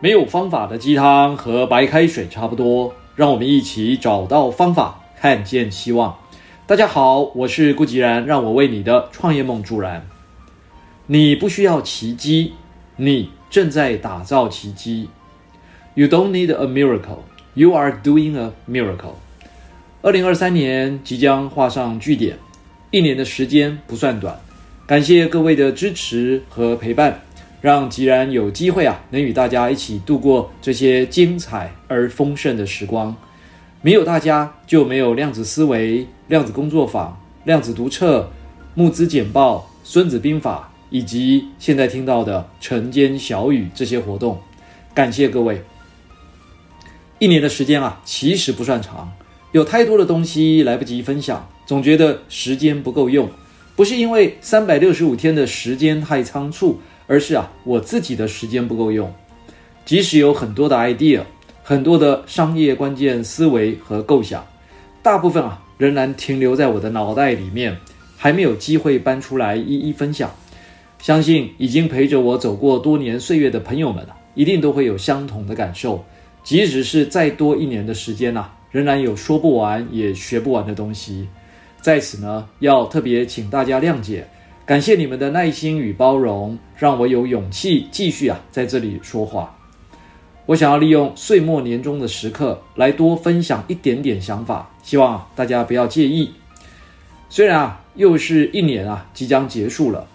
没有方法的鸡汤和白开水差不多，让我们一起找到方法，看见希望。大家好，我是顾吉然，让我为你的创业梦助燃。你不需要奇迹，你正在打造奇迹。You don't need a miracle, you are doing a miracle。二零二三年即将画上句点，一年的时间不算短，感谢各位的支持和陪伴。让吉然有机会啊，能与大家一起度过这些精彩而丰盛的时光。没有大家，就没有量子思维、量子工作坊、量子读册、募资简报、孙子兵法，以及现在听到的晨间小语这些活动。感谢各位。一年的时间啊，其实不算长，有太多的东西来不及分享，总觉得时间不够用。不是因为三百六十五天的时间太仓促。而是啊，我自己的时间不够用。即使有很多的 idea，很多的商业关键思维和构想，大部分啊仍然停留在我的脑袋里面，还没有机会搬出来一一分享。相信已经陪着我走过多年岁月的朋友们啊，一定都会有相同的感受。即使是再多一年的时间呐，仍然有说不完也学不完的东西。在此呢，要特别请大家谅解。感谢你们的耐心与包容，让我有勇气继续啊在这里说话。我想要利用岁末年终的时刻来多分享一点点想法，希望大家不要介意。虽然啊又是一年啊即将结束了，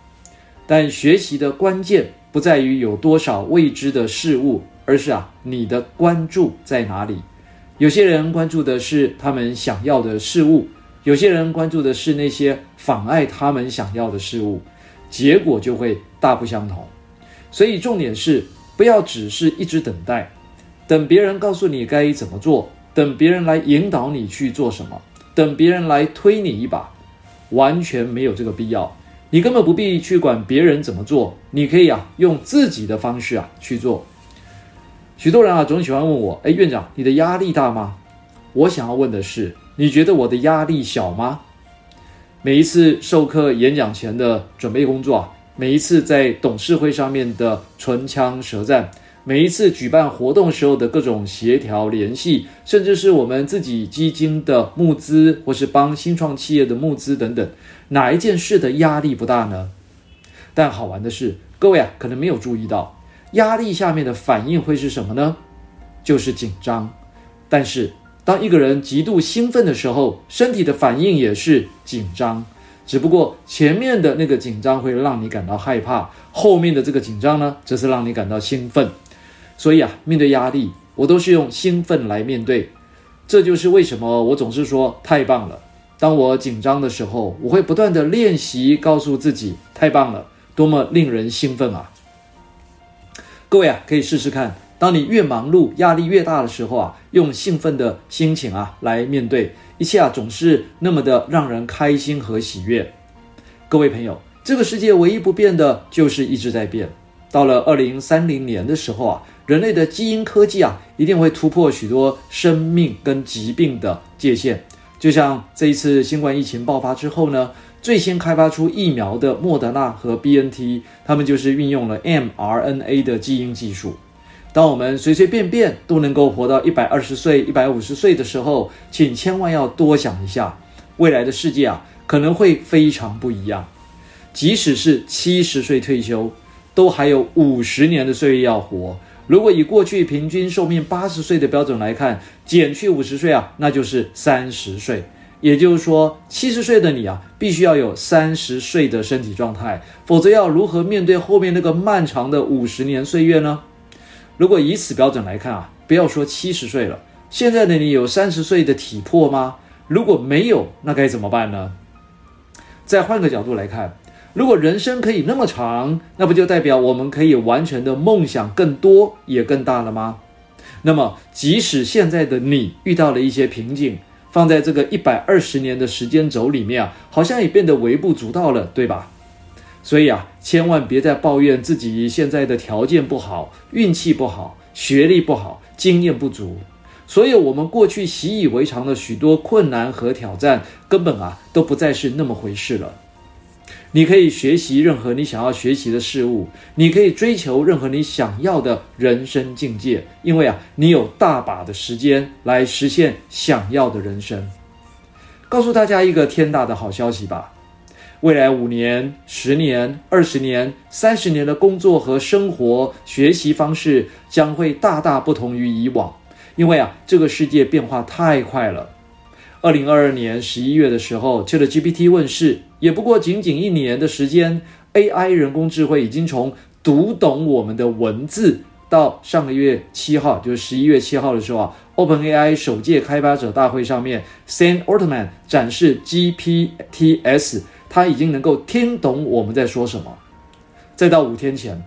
但学习的关键不在于有多少未知的事物，而是啊你的关注在哪里。有些人关注的是他们想要的事物。有些人关注的是那些妨碍他们想要的事物，结果就会大不相同。所以重点是不要只是一直等待，等别人告诉你该怎么做，等别人来引导你去做什么，等别人来推你一把，完全没有这个必要。你根本不必去管别人怎么做，你可以啊用自己的方式啊去做。许多人啊总喜欢问我，哎，院长，你的压力大吗？我想要问的是。你觉得我的压力小吗？每一次授课演讲前的准备工作，每一次在董事会上面的唇枪舌战，每一次举办活动时候的各种协调联系，甚至是我们自己基金的募资，或是帮新创企业的募资等等，哪一件事的压力不大呢？但好玩的是，各位啊，可能没有注意到，压力下面的反应会是什么呢？就是紧张。但是。当一个人极度兴奋的时候，身体的反应也是紧张，只不过前面的那个紧张会让你感到害怕，后面的这个紧张呢，则是让你感到兴奋。所以啊，面对压力，我都是用兴奋来面对。这就是为什么我总是说太棒了。当我紧张的时候，我会不断地练习，告诉自己太棒了，多么令人兴奋啊！各位啊，可以试试看。当你越忙碌、压力越大的时候啊，用兴奋的心情啊来面对一切啊，总是那么的让人开心和喜悦。各位朋友，这个世界唯一不变的就是一直在变。到了二零三零年的时候啊，人类的基因科技啊一定会突破许多生命跟疾病的界限。就像这一次新冠疫情爆发之后呢，最先开发出疫苗的莫德纳和 BNT，他们就是运用了 mRNA 的基因技术。当我们随随便便都能够活到一百二十岁、一百五十岁的时候，请千万要多想一下，未来的世界啊，可能会非常不一样。即使是七十岁退休，都还有五十年的岁月要活。如果以过去平均寿命八十岁的标准来看，减去五十岁啊，那就是三十岁。也就是说，七十岁的你啊，必须要有三十岁的身体状态，否则要如何面对后面那个漫长的五十年岁月呢？如果以此标准来看啊，不要说七十岁了，现在的你有三十岁的体魄吗？如果没有，那该怎么办呢？再换个角度来看，如果人生可以那么长，那不就代表我们可以完成的梦想更多也更大了吗？那么，即使现在的你遇到了一些瓶颈，放在这个一百二十年的时间轴里面啊，好像也变得微不足道了，对吧？所以啊，千万别再抱怨自己现在的条件不好、运气不好、学历不好、经验不足。所有我们过去习以为常的许多困难和挑战，根本啊都不再是那么回事了。你可以学习任何你想要学习的事物，你可以追求任何你想要的人生境界，因为啊，你有大把的时间来实现想要的人生。告诉大家一个天大的好消息吧，未来五年、十年、二十年、三十年的工作和生活学习方式将会大大不同于以往，因为啊，这个世界变化太快了。二零二二年十一月的时候，ChatGPT 问世，也不过仅仅一年的时间，AI 人工智慧已经从读懂我们的文字，到上个月七号，就是十一月七号的时候啊，OpenAI 首届开发者大会上面，Sam Altman 展示 GPTs，他已经能够听懂我们在说什么。再到五天前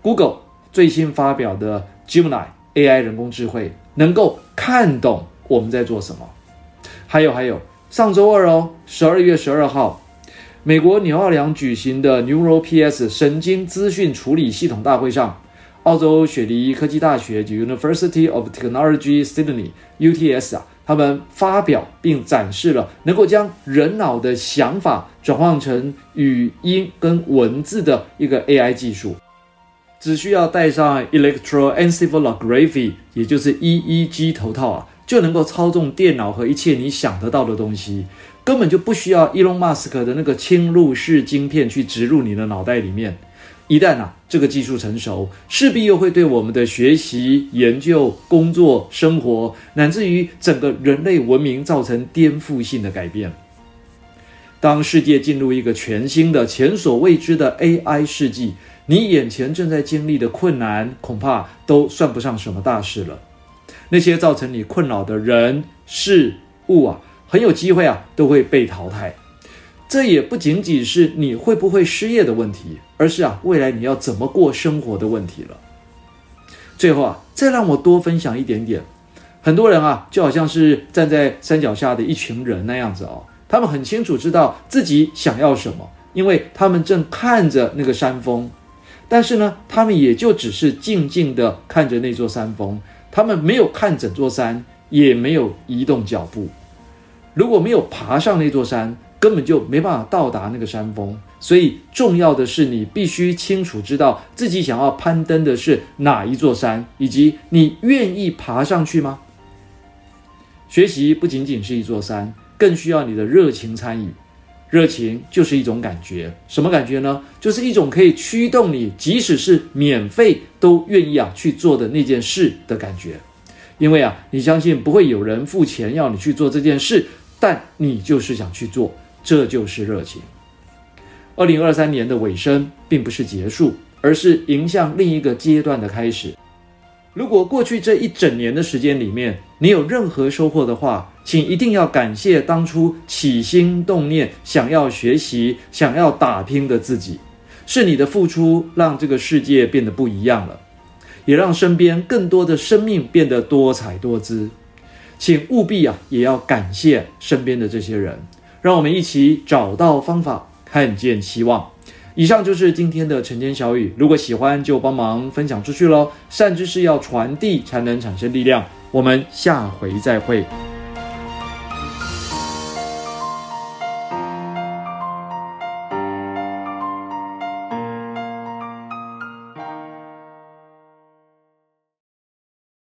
，Google 最新发表的 Gemini AI 人工智慧，能够看懂我们在做什么。还有还有，上周二哦，十二月十二号，美国纽奥良举行的 NeuralPS 神经资讯处理系统大会上，澳洲雪梨科技大学 University of Technology Sydney（UTS） 啊，他们发表并展示了能够将人脑的想法转换成语音跟文字的一个 AI 技术，只需要戴上 Electroencephalography，也就是 EEG 头套啊。就能够操纵电脑和一切你想得到的东西，根本就不需要 Elon Musk 的那个侵入式晶片去植入你的脑袋里面。一旦啊这个技术成熟，势必又会对我们的学习、研究、工作、生活，乃至于整个人类文明造成颠覆性的改变。当世界进入一个全新的、前所未知的 AI 世纪，你眼前正在经历的困难，恐怕都算不上什么大事了。那些造成你困扰的人事物啊，很有机会啊，都会被淘汰。这也不仅仅是你会不会失业的问题，而是啊，未来你要怎么过生活的问题了。最后啊，再让我多分享一点点。很多人啊，就好像是站在山脚下的一群人那样子哦，他们很清楚知道自己想要什么，因为他们正看着那个山峰。但是呢，他们也就只是静静地看着那座山峰。他们没有看整座山，也没有移动脚步。如果没有爬上那座山，根本就没办法到达那个山峰。所以，重要的是你必须清楚知道自己想要攀登的是哪一座山，以及你愿意爬上去吗？学习不仅仅是一座山，更需要你的热情参与。热情就是一种感觉，什么感觉呢？就是一种可以驱动你，即使是免费都愿意啊去做的那件事的感觉。因为啊，你相信不会有人付钱要你去做这件事，但你就是想去做，这就是热情。二零二三年的尾声并不是结束，而是迎向另一个阶段的开始。如果过去这一整年的时间里面，你有任何收获的话，请一定要感谢当初起心动念想要学习、想要打拼的自己，是你的付出让这个世界变得不一样了，也让身边更多的生命变得多彩多姿。请务必啊，也要感谢身边的这些人，让我们一起找到方法，看见希望。以上就是今天的晨间小语，如果喜欢就帮忙分享出去喽。善知识要传递才能产生力量，我们下回再会。